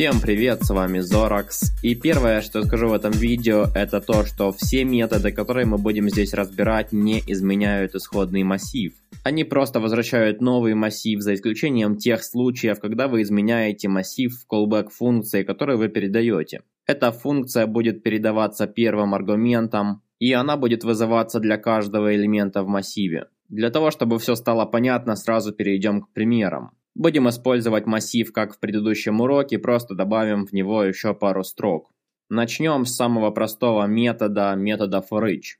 Всем привет, с вами Зоракс. И первое, что скажу в этом видео, это то, что все методы, которые мы будем здесь разбирать, не изменяют исходный массив. Они просто возвращают новый массив, за исключением тех случаев, когда вы изменяете массив в callback функции, которую вы передаете. Эта функция будет передаваться первым аргументом, и она будет вызываться для каждого элемента в массиве. Для того, чтобы все стало понятно, сразу перейдем к примерам. Будем использовать массив, как в предыдущем уроке, просто добавим в него еще пару строк. Начнем с самого простого метода, метода forEach.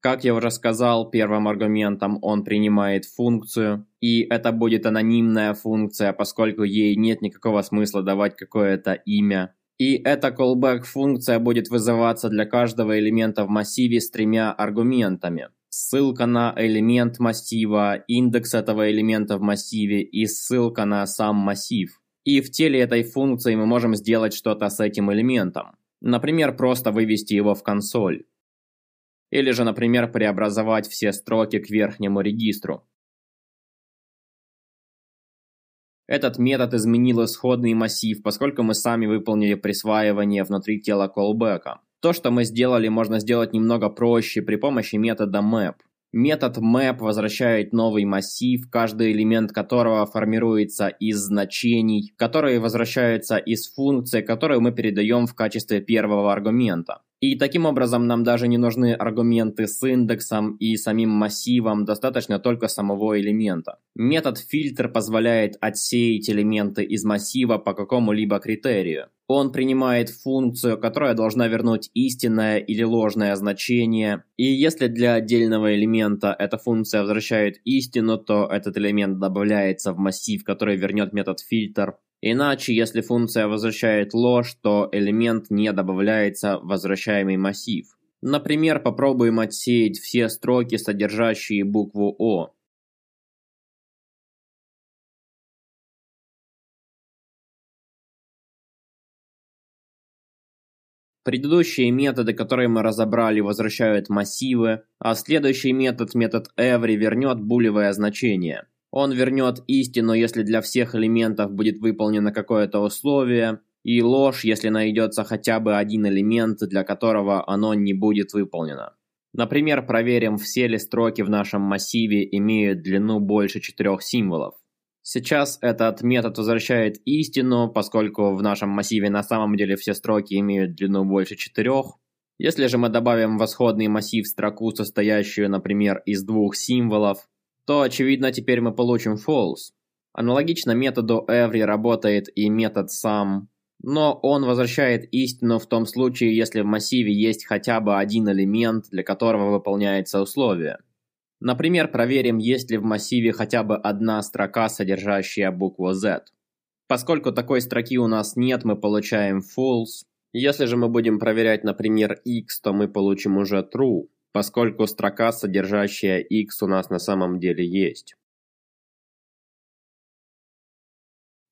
Как я уже сказал, первым аргументом он принимает функцию, и это будет анонимная функция, поскольку ей нет никакого смысла давать какое-то имя. И эта callback функция будет вызываться для каждого элемента в массиве с тремя аргументами ссылка на элемент массива, индекс этого элемента в массиве и ссылка на сам массив. И в теле этой функции мы можем сделать что-то с этим элементом. Например, просто вывести его в консоль. Или же, например, преобразовать все строки к верхнему регистру. Этот метод изменил исходный массив, поскольку мы сами выполнили присваивание внутри тела callback. То, что мы сделали, можно сделать немного проще при помощи метода map. Метод map возвращает новый массив, каждый элемент которого формируется из значений, которые возвращаются из функции, которую мы передаем в качестве первого аргумента. И таким образом нам даже не нужны аргументы с индексом и самим массивом, достаточно только самого элемента. Метод фильтр позволяет отсеять элементы из массива по какому-либо критерию. Он принимает функцию, которая должна вернуть истинное или ложное значение, и если для отдельного элемента эта функция возвращает истину, то этот элемент добавляется в массив, который вернет метод фильтр. Иначе, если функция возвращает ложь, то элемент не добавляется в возвращаемый массив. Например, попробуем отсеять все строки, содержащие букву О. Предыдущие методы, которые мы разобрали, возвращают массивы, а следующий метод, метод every, вернет булевое значение. Он вернет истину, если для всех элементов будет выполнено какое-то условие, и ложь, если найдется хотя бы один элемент, для которого оно не будет выполнено. Например, проверим, все ли строки в нашем массиве имеют длину больше четырех символов. Сейчас этот метод возвращает истину, поскольку в нашем массиве на самом деле все строки имеют длину больше четырех. Если же мы добавим в исходный массив строку, состоящую, например, из двух символов, то очевидно теперь мы получим false. Аналогично методу every работает и метод sum, но он возвращает истину в том случае, если в массиве есть хотя бы один элемент, для которого выполняется условие. Например, проверим, есть ли в массиве хотя бы одна строка, содержащая букву Z. Поскольку такой строки у нас нет, мы получаем false. Если же мы будем проверять, например, x, то мы получим уже true поскольку строка, содержащая x, у нас на самом деле есть.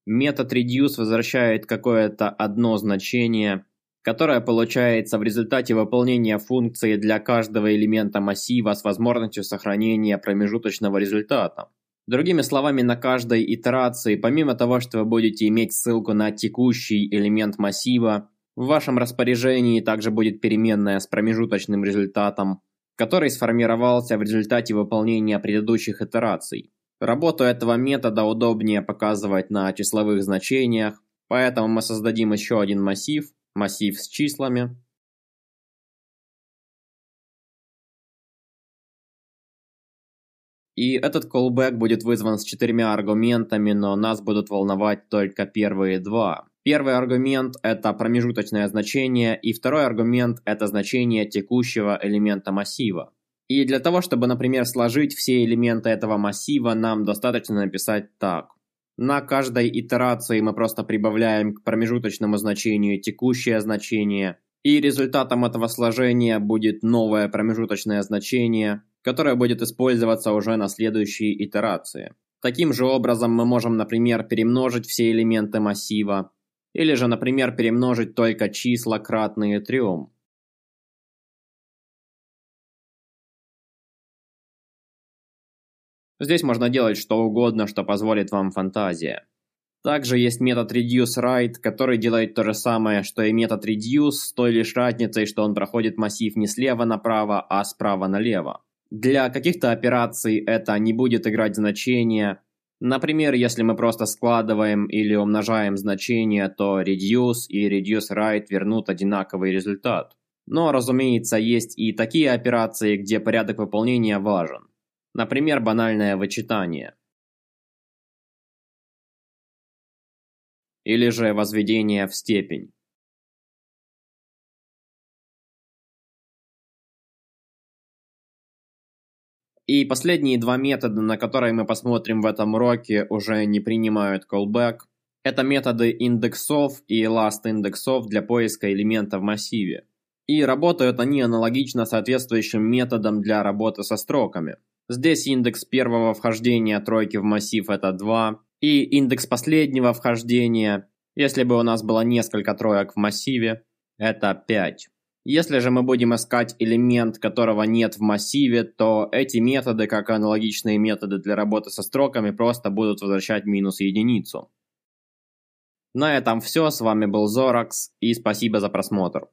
Метод reduce возвращает какое-то одно значение, которое получается в результате выполнения функции для каждого элемента массива с возможностью сохранения промежуточного результата. Другими словами, на каждой итерации, помимо того, что вы будете иметь ссылку на текущий элемент массива, в вашем распоряжении также будет переменная с промежуточным результатом, который сформировался в результате выполнения предыдущих итераций. Работу этого метода удобнее показывать на числовых значениях, поэтому мы создадим еще один массив, массив с числами. И этот callback будет вызван с четырьмя аргументами, но нас будут волновать только первые два. Первый аргумент – это промежуточное значение, и второй аргумент – это значение текущего элемента массива. И для того, чтобы, например, сложить все элементы этого массива, нам достаточно написать так. На каждой итерации мы просто прибавляем к промежуточному значению текущее значение, и результатом этого сложения будет новое промежуточное значение, которое будет использоваться уже на следующей итерации. Таким же образом мы можем, например, перемножить все элементы массива, или же, например, перемножить только числа, кратные 3. Здесь можно делать что угодно, что позволит вам фантазия. Также есть метод reduce right, который делает то же самое, что и метод reduce, с той лишь разницей, что он проходит массив не слева направо, а справа налево. Для каких-то операций это не будет играть значения. Например, если мы просто складываем или умножаем значения, то reduce и reduce right вернут одинаковый результат. Но, разумеется, есть и такие операции, где порядок выполнения важен. Например, банальное вычитание. Или же возведение в степень. И последние два метода, на которые мы посмотрим в этом уроке, уже не принимают callback. Это методы индексов и last индексов для поиска элемента в массиве. И работают они аналогично соответствующим методам для работы со строками. Здесь индекс первого вхождения тройки в массив это 2, и индекс последнего вхождения, если бы у нас было несколько троек в массиве, это 5. Если же мы будем искать элемент, которого нет в массиве, то эти методы, как и аналогичные методы для работы со строками, просто будут возвращать минус единицу. На этом все, с вами был Зоракс и спасибо за просмотр.